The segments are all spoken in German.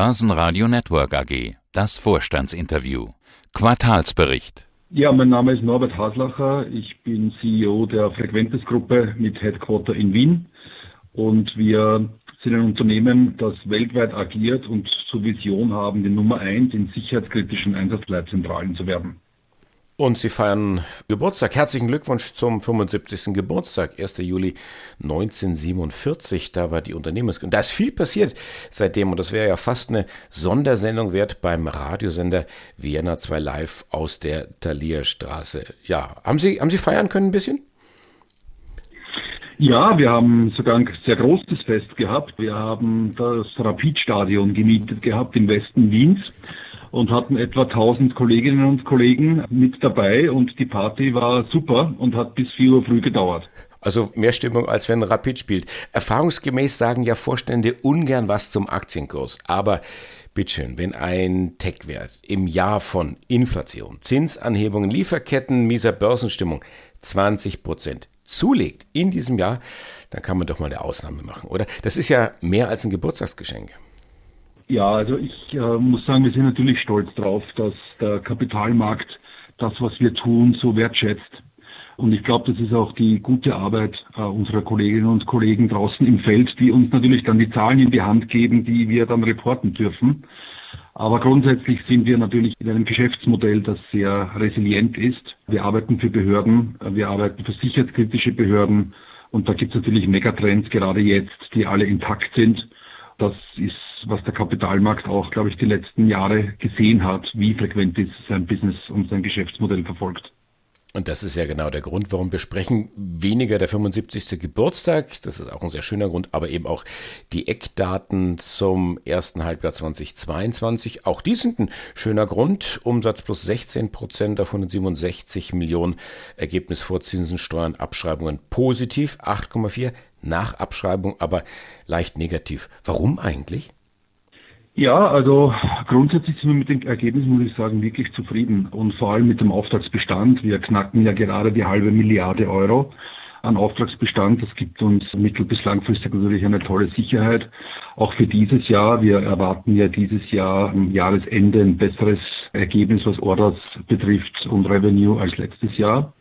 Börsenradio Network AG. Das Vorstandsinterview. Quartalsbericht. Ja, mein Name ist Norbert Haslacher. Ich bin CEO der Frequentis-Gruppe mit Headquarter in Wien. Und wir sind ein Unternehmen, das weltweit agiert und zur Vision haben, die Nummer eins in sicherheitskritischen Einsatzleitzentralen zu werden. Und Sie feiern Geburtstag. Herzlichen Glückwunsch zum 75. Geburtstag, 1. Juli 1947. Da war die Unternehmensgründung. Da ist viel passiert seitdem und das wäre ja fast eine Sondersendung wert beim Radiosender Vienna 2 Live aus der Talierstraße. Ja, haben Sie, haben Sie feiern können ein bisschen? Ja, wir haben sogar ein sehr großes Fest gehabt. Wir haben das Rapidstadion gemietet gehabt im Westen Wiens und hatten etwa 1000 Kolleginnen und Kollegen mit dabei und die Party war super und hat bis 4 Uhr früh gedauert. Also mehr Stimmung, als wenn Rapid spielt. Erfahrungsgemäß sagen ja Vorstände ungern was zum Aktienkurs. Aber bitteschön, wenn ein Tech-Wert im Jahr von Inflation, Zinsanhebungen, Lieferketten, mieser Börsenstimmung 20 Prozent zulegt in diesem Jahr, dann kann man doch mal eine Ausnahme machen, oder? Das ist ja mehr als ein Geburtstagsgeschenk. Ja, also ich äh, muss sagen, wir sind natürlich stolz drauf, dass der Kapitalmarkt das, was wir tun, so wertschätzt. Und ich glaube, das ist auch die gute Arbeit äh, unserer Kolleginnen und Kollegen draußen im Feld, die uns natürlich dann die Zahlen in die Hand geben, die wir dann reporten dürfen. Aber grundsätzlich sind wir natürlich in einem Geschäftsmodell, das sehr resilient ist. Wir arbeiten für Behörden, wir arbeiten für sicherheitskritische Behörden und da gibt es natürlich Megatrends gerade jetzt, die alle intakt sind. Das ist was der Kapitalmarkt auch, glaube ich, die letzten Jahre gesehen hat, wie frequent ist sein Business und sein Geschäftsmodell verfolgt. Und das ist ja genau der Grund, warum wir sprechen. Weniger der 75. Geburtstag, das ist auch ein sehr schöner Grund, aber eben auch die Eckdaten zum ersten Halbjahr 2022. Auch die sind ein schöner Grund. Umsatz plus 16 Prozent auf 167 Millionen. Ergebnis vor Zinsen, Steuern, Abschreibungen positiv, 8,4 nach Abschreibung, aber leicht negativ. Warum eigentlich? Ja, also grundsätzlich sind wir mit den Ergebnissen, muss ich sagen, wirklich zufrieden und vor allem mit dem Auftragsbestand. Wir knacken ja gerade die halbe Milliarde Euro an Auftragsbestand. Das gibt uns mittel- bis langfristig natürlich eine tolle Sicherheit. Auch für dieses Jahr. Wir erwarten ja dieses Jahr am Jahresende ein besseres Ergebnis, was Orders betrifft und Revenue als letztes Jahr.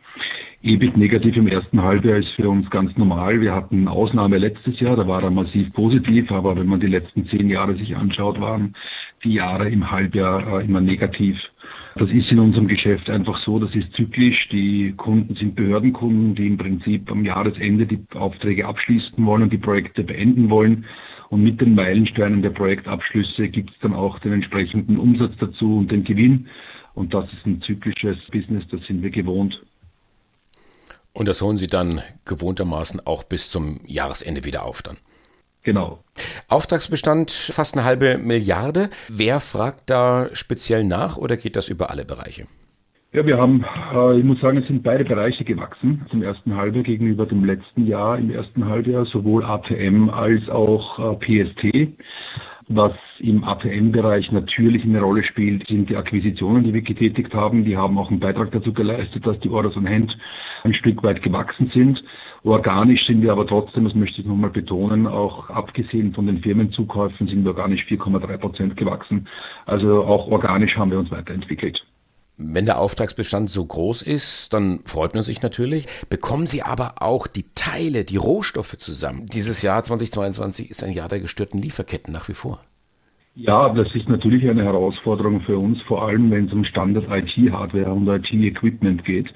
EBIT negativ im ersten Halbjahr ist für uns ganz normal. Wir hatten eine Ausnahme letztes Jahr, da war er massiv positiv, aber wenn man die letzten zehn Jahre sich anschaut, waren die Jahre im Halbjahr äh, immer negativ. Das ist in unserem Geschäft einfach so, das ist zyklisch. Die Kunden sind Behördenkunden, die im Prinzip am Jahresende die Aufträge abschließen wollen und die Projekte beenden wollen. Und mit den Meilensteinen der Projektabschlüsse gibt es dann auch den entsprechenden Umsatz dazu und den Gewinn. Und das ist ein zyklisches Business, das sind wir gewohnt. Und das holen Sie dann gewohntermaßen auch bis zum Jahresende wieder auf dann. Genau. Auftragsbestand fast eine halbe Milliarde. Wer fragt da speziell nach oder geht das über alle Bereiche? Ja, wir haben, äh, ich muss sagen, es sind beide Bereiche gewachsen zum ersten Halbjahr gegenüber dem letzten Jahr im ersten Halbjahr, sowohl ATM als auch äh, PST. Was im ATM-Bereich natürlich eine Rolle spielt, sind die Akquisitionen, die wir getätigt haben. Die haben auch einen Beitrag dazu geleistet, dass die Orders on Hand ein Stück weit gewachsen sind. Organisch sind wir aber trotzdem, das möchte ich nochmal betonen, auch abgesehen von den Firmenzukäufen sind wir organisch 4,3 Prozent gewachsen. Also auch organisch haben wir uns weiterentwickelt. Wenn der Auftragsbestand so groß ist, dann freut man sich natürlich. Bekommen Sie aber auch die Teile, die Rohstoffe zusammen. Dieses Jahr 2022 ist ein Jahr der gestörten Lieferketten nach wie vor. Ja, das ist natürlich eine Herausforderung für uns, vor allem wenn es um Standard-IT-Hardware und IT-Equipment geht.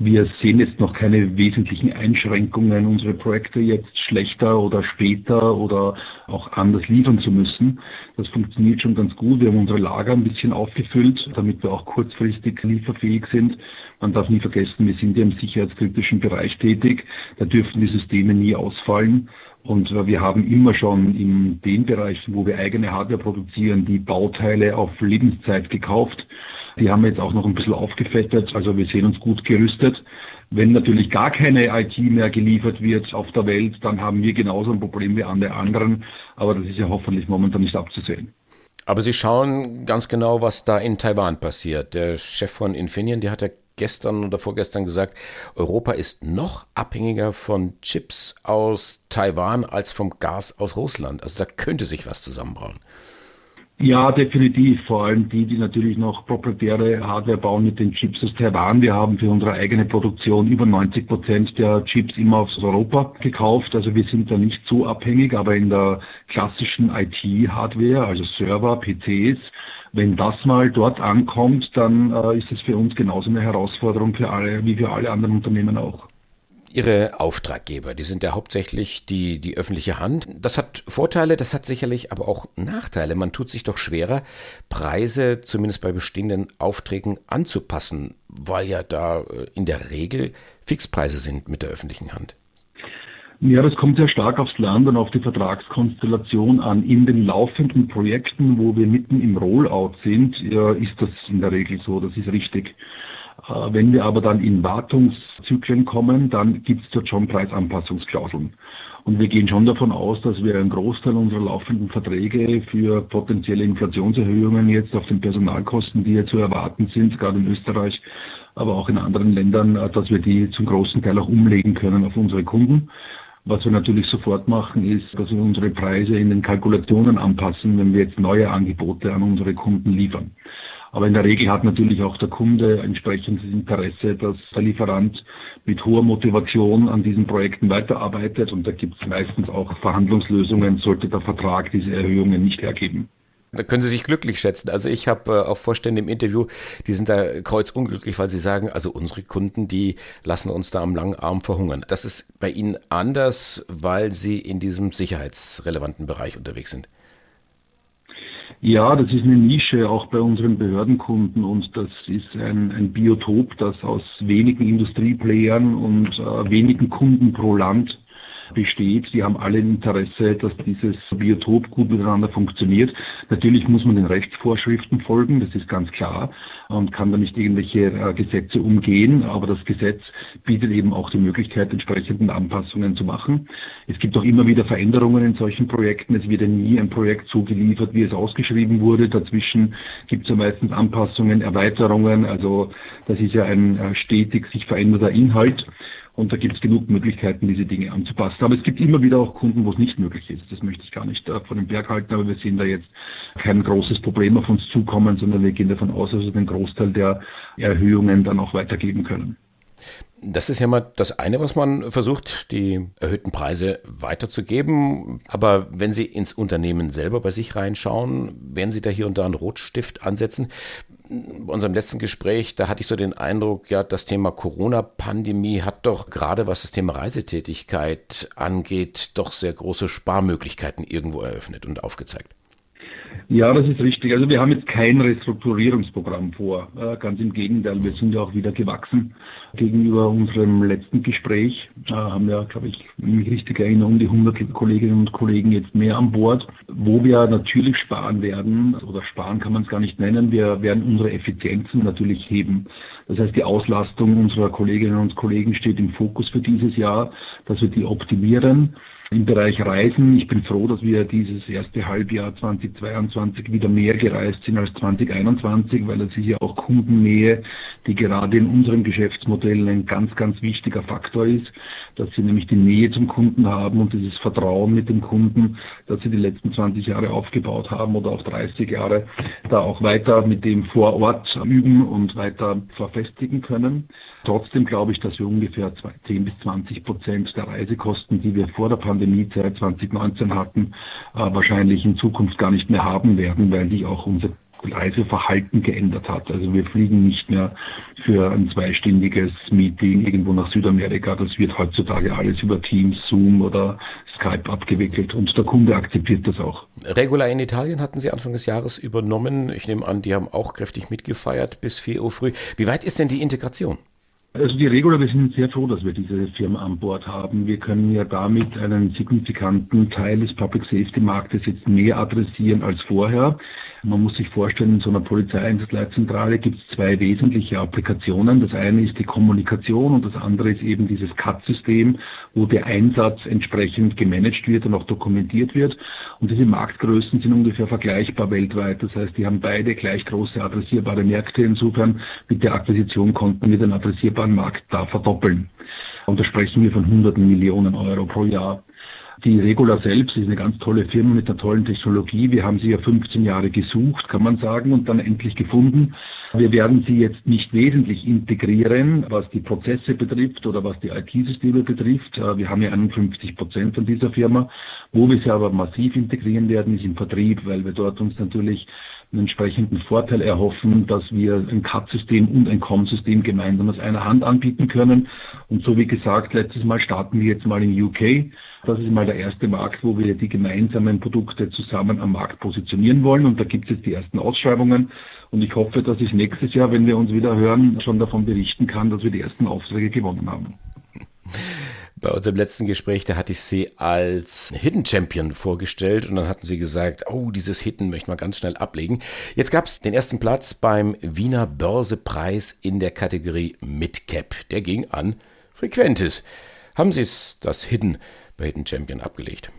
Wir sehen jetzt noch keine wesentlichen Einschränkungen, unsere Projekte jetzt schlechter oder später oder auch anders liefern zu müssen. Das funktioniert schon ganz gut. Wir haben unsere Lager ein bisschen aufgefüllt, damit wir auch kurzfristig lieferfähig sind. Man darf nie vergessen, wir sind ja im sicherheitskritischen Bereich tätig. Da dürfen die Systeme nie ausfallen. Und wir haben immer schon in den Bereichen, wo wir eigene Hardware produzieren, die Bauteile auf Lebenszeit gekauft. Die haben wir jetzt auch noch ein bisschen aufgefettet. Also wir sehen uns gut gerüstet. Wenn natürlich gar keine IT mehr geliefert wird auf der Welt, dann haben wir genauso ein Problem wie alle anderen. Aber das ist ja hoffentlich momentan nicht abzusehen. Aber Sie schauen ganz genau, was da in Taiwan passiert. Der Chef von Infineon, der hat ja gestern oder vorgestern gesagt, Europa ist noch abhängiger von Chips aus Taiwan als vom Gas aus Russland. Also da könnte sich was zusammenbrauen. Ja, definitiv. Vor allem die, die natürlich noch proprietäre Hardware bauen mit den Chips aus Taiwan. Wir haben für unsere eigene Produktion über 90 Prozent der Chips immer aus Europa gekauft. Also wir sind da nicht so abhängig, aber in der klassischen IT-Hardware, also Server, PCs, wenn das mal dort ankommt, dann äh, ist es für uns genauso eine Herausforderung für alle, wie für alle anderen Unternehmen auch. Ihre Auftraggeber, die sind ja hauptsächlich die, die öffentliche Hand. Das hat Vorteile, das hat sicherlich aber auch Nachteile. Man tut sich doch schwerer, Preise zumindest bei bestehenden Aufträgen anzupassen, weil ja da äh, in der Regel Fixpreise sind mit der öffentlichen Hand. Ja, das kommt sehr stark aufs Land und auf die Vertragskonstellation an. In den laufenden Projekten, wo wir mitten im Rollout sind, ist das in der Regel so, das ist richtig. Äh, wenn wir aber dann in Wartungszyklen kommen, dann gibt es dort schon Preisanpassungsklauseln. Und wir gehen schon davon aus, dass wir einen Großteil unserer laufenden Verträge für potenzielle Inflationserhöhungen jetzt auf den Personalkosten, die hier zu erwarten sind, gerade in Österreich, aber auch in anderen Ländern, äh, dass wir die zum großen Teil auch umlegen können auf unsere Kunden. Was wir natürlich sofort machen, ist, dass wir unsere Preise in den Kalkulationen anpassen, wenn wir jetzt neue Angebote an unsere Kunden liefern. Aber in der Regel hat natürlich auch der Kunde entsprechendes Interesse, dass der Lieferant mit hoher Motivation an diesen Projekten weiterarbeitet. Und da gibt es meistens auch Verhandlungslösungen, sollte der Vertrag diese Erhöhungen nicht hergeben. Da können Sie sich glücklich schätzen. Also ich habe äh, auch Vorstände im Interview, die sind da kreuzunglücklich, weil sie sagen, also unsere Kunden, die lassen uns da am langen Arm verhungern. Das ist bei Ihnen anders, weil Sie in diesem sicherheitsrelevanten Bereich unterwegs sind. Ja, das ist eine Nische auch bei unseren Behördenkunden und das ist ein, ein Biotop, das aus wenigen Industrieplayern und äh, wenigen Kunden pro Land besteht. Die haben alle ein Interesse, dass dieses Biotop gut miteinander funktioniert. Natürlich muss man den Rechtsvorschriften folgen, das ist ganz klar, und kann da nicht irgendwelche äh, Gesetze umgehen, aber das Gesetz bietet eben auch die Möglichkeit, entsprechenden Anpassungen zu machen. Es gibt auch immer wieder Veränderungen in solchen Projekten. Es wird ja nie ein Projekt so geliefert, wie es ausgeschrieben wurde. Dazwischen gibt es ja meistens Anpassungen, Erweiterungen. Also das ist ja ein äh, stetig sich verändernder Inhalt. Und da gibt es genug Möglichkeiten, diese Dinge anzupassen. Aber es gibt immer wieder auch Kunden, wo es nicht möglich ist. Das möchte ich gar nicht äh, von dem Berg halten, aber wir sehen da jetzt kein großes Problem auf uns zukommen, sondern wir gehen davon aus, dass wir den Großteil der Erhöhungen dann auch weitergeben können. Das ist ja mal das eine, was man versucht, die erhöhten Preise weiterzugeben. Aber wenn Sie ins Unternehmen selber bei sich reinschauen, werden Sie da hier und da einen Rotstift ansetzen bei unserem letzten Gespräch, da hatte ich so den Eindruck, ja, das Thema Corona-Pandemie hat doch gerade was das Thema Reisetätigkeit angeht, doch sehr große Sparmöglichkeiten irgendwo eröffnet und aufgezeigt. Ja, das ist richtig. Also wir haben jetzt kein Restrukturierungsprogramm vor. Äh, ganz im Gegenteil, wir sind ja auch wieder gewachsen gegenüber unserem letzten Gespräch. Äh, haben ja, glaube ich, wenn ich mich richtig erinnere, um die 100 Kolleginnen und Kollegen jetzt mehr an Bord, wo wir natürlich sparen werden, oder sparen kann man es gar nicht nennen, wir werden unsere Effizienzen natürlich heben. Das heißt, die Auslastung unserer Kolleginnen und Kollegen steht im Fokus für dieses Jahr, dass wir die optimieren im Bereich Reisen. Ich bin froh, dass wir dieses erste Halbjahr 2022 wieder mehr gereist sind als 2021, weil das ist ja auch Kundennähe, die gerade in unserem Geschäftsmodell ein ganz, ganz wichtiger Faktor ist, dass sie nämlich die Nähe zum Kunden haben und dieses Vertrauen mit dem Kunden, das sie die letzten 20 Jahre aufgebaut haben oder auch 30 Jahre, da auch weiter mit dem vor Ort üben und weiter verfestigen können. Trotzdem glaube ich, dass wir ungefähr 10 bis 20 Prozent der Reisekosten, die wir vor der Pandemiezeit 2019 hatten, äh, wahrscheinlich in Zukunft gar nicht mehr haben werden, weil die auch unser Reiseverhalten geändert hat. Also wir fliegen nicht mehr für ein zweistündiges Meeting irgendwo nach Südamerika. Das wird heutzutage alles über Teams, Zoom oder Skype abgewickelt und der Kunde akzeptiert das auch. Regular in Italien hatten Sie Anfang des Jahres übernommen. Ich nehme an, die haben auch kräftig mitgefeiert bis 4 Uhr früh. Wie weit ist denn die Integration? Also die Regula, wir sind sehr froh, dass wir diese Firma an Bord haben. Wir können ja damit einen signifikanten Teil des Public Safety Marktes jetzt mehr adressieren als vorher. Man muss sich vorstellen, in so einer Polizeieinsatzleitzentrale gibt es zwei wesentliche Applikationen. Das eine ist die Kommunikation und das andere ist eben dieses CAT-System, wo der Einsatz entsprechend gemanagt wird und auch dokumentiert wird. Und diese Marktgrößen sind ungefähr vergleichbar weltweit. Das heißt, die haben beide gleich große adressierbare Märkte. Insofern mit der Akquisition konnten wir den adressierbaren Markt da verdoppeln. Und da sprechen wir von hunderten Millionen Euro pro Jahr. Die Regula selbst ist eine ganz tolle Firma mit einer tollen Technologie. Wir haben sie ja 15 Jahre gesucht, kann man sagen, und dann endlich gefunden. Wir werden sie jetzt nicht wesentlich integrieren, was die Prozesse betrifft oder was die IT-Systeme betrifft. Äh, wir haben ja 51 Prozent von dieser Firma. Wo wir sie aber massiv integrieren werden, ist im Vertrieb, weil wir dort uns natürlich einen entsprechenden Vorteil erhoffen, dass wir ein CAD-System und ein COM-System gemeinsam aus einer Hand anbieten können. Und so wie gesagt, letztes Mal starten wir jetzt mal in UK. Das ist mal der erste Markt, wo wir die gemeinsamen Produkte zusammen am Markt positionieren wollen. Und da gibt es jetzt die ersten Ausschreibungen. Und ich hoffe, dass ich nächstes Jahr, wenn wir uns wieder hören, schon davon berichten kann, dass wir die ersten Aufträge gewonnen haben. Bei unserem letzten Gespräch, da hatte ich sie als Hidden Champion vorgestellt und dann hatten sie gesagt, oh, dieses Hidden möchte man ganz schnell ablegen. Jetzt gab es den ersten Platz beim Wiener Börsepreis in der Kategorie Midcap. Der ging an Frequentis. Haben Sie das Hidden bei Hidden Champion abgelegt?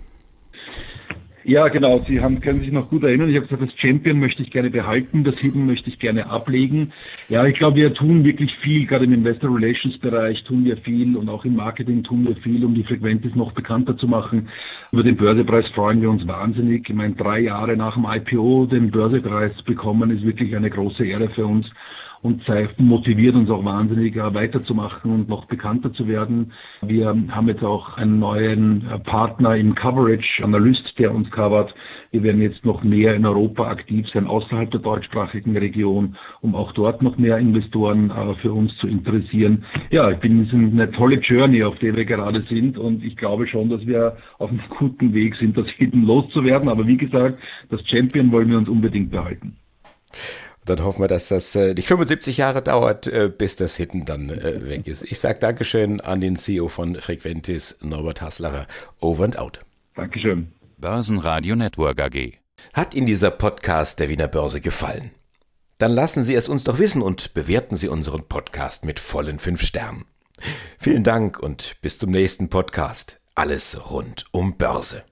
Ja, genau. Sie haben, können sich noch gut erinnern. Ich habe gesagt, das Champion möchte ich gerne behalten, das Hidden möchte ich gerne ablegen. Ja, ich glaube, wir tun wirklich viel, gerade im Investor Relations Bereich tun wir viel und auch im Marketing tun wir viel, um die Frequentis noch bekannter zu machen. Über den Börsepreis freuen wir uns wahnsinnig. Ich meine, drei Jahre nach dem IPO den Börsepreis bekommen, ist wirklich eine große Ehre für uns und motiviert uns auch wahnsinnig weiterzumachen und noch bekannter zu werden. Wir haben jetzt auch einen neuen Partner im Coverage, Analyst, der uns covert. Wir werden jetzt noch mehr in Europa aktiv sein, außerhalb der deutschsprachigen Region, um auch dort noch mehr Investoren äh, für uns zu interessieren. Ja, ich bin, es ist eine tolle Journey, auf der wir gerade sind und ich glaube schon, dass wir auf einem guten Weg sind, das Hidden loszuwerden. Aber wie gesagt, das Champion wollen wir uns unbedingt behalten. Dann hoffen wir, dass das äh, nicht 75 Jahre dauert, äh, bis das Hidden dann äh, weg ist. Ich sage Dankeschön an den CEO von Frequentis, Norbert Haslacher. Over and out. Dankeschön. Börsenradio Network AG. Hat Ihnen dieser Podcast der Wiener Börse gefallen? Dann lassen Sie es uns doch wissen und bewerten Sie unseren Podcast mit vollen fünf Sternen. Vielen Dank und bis zum nächsten Podcast. Alles rund um Börse.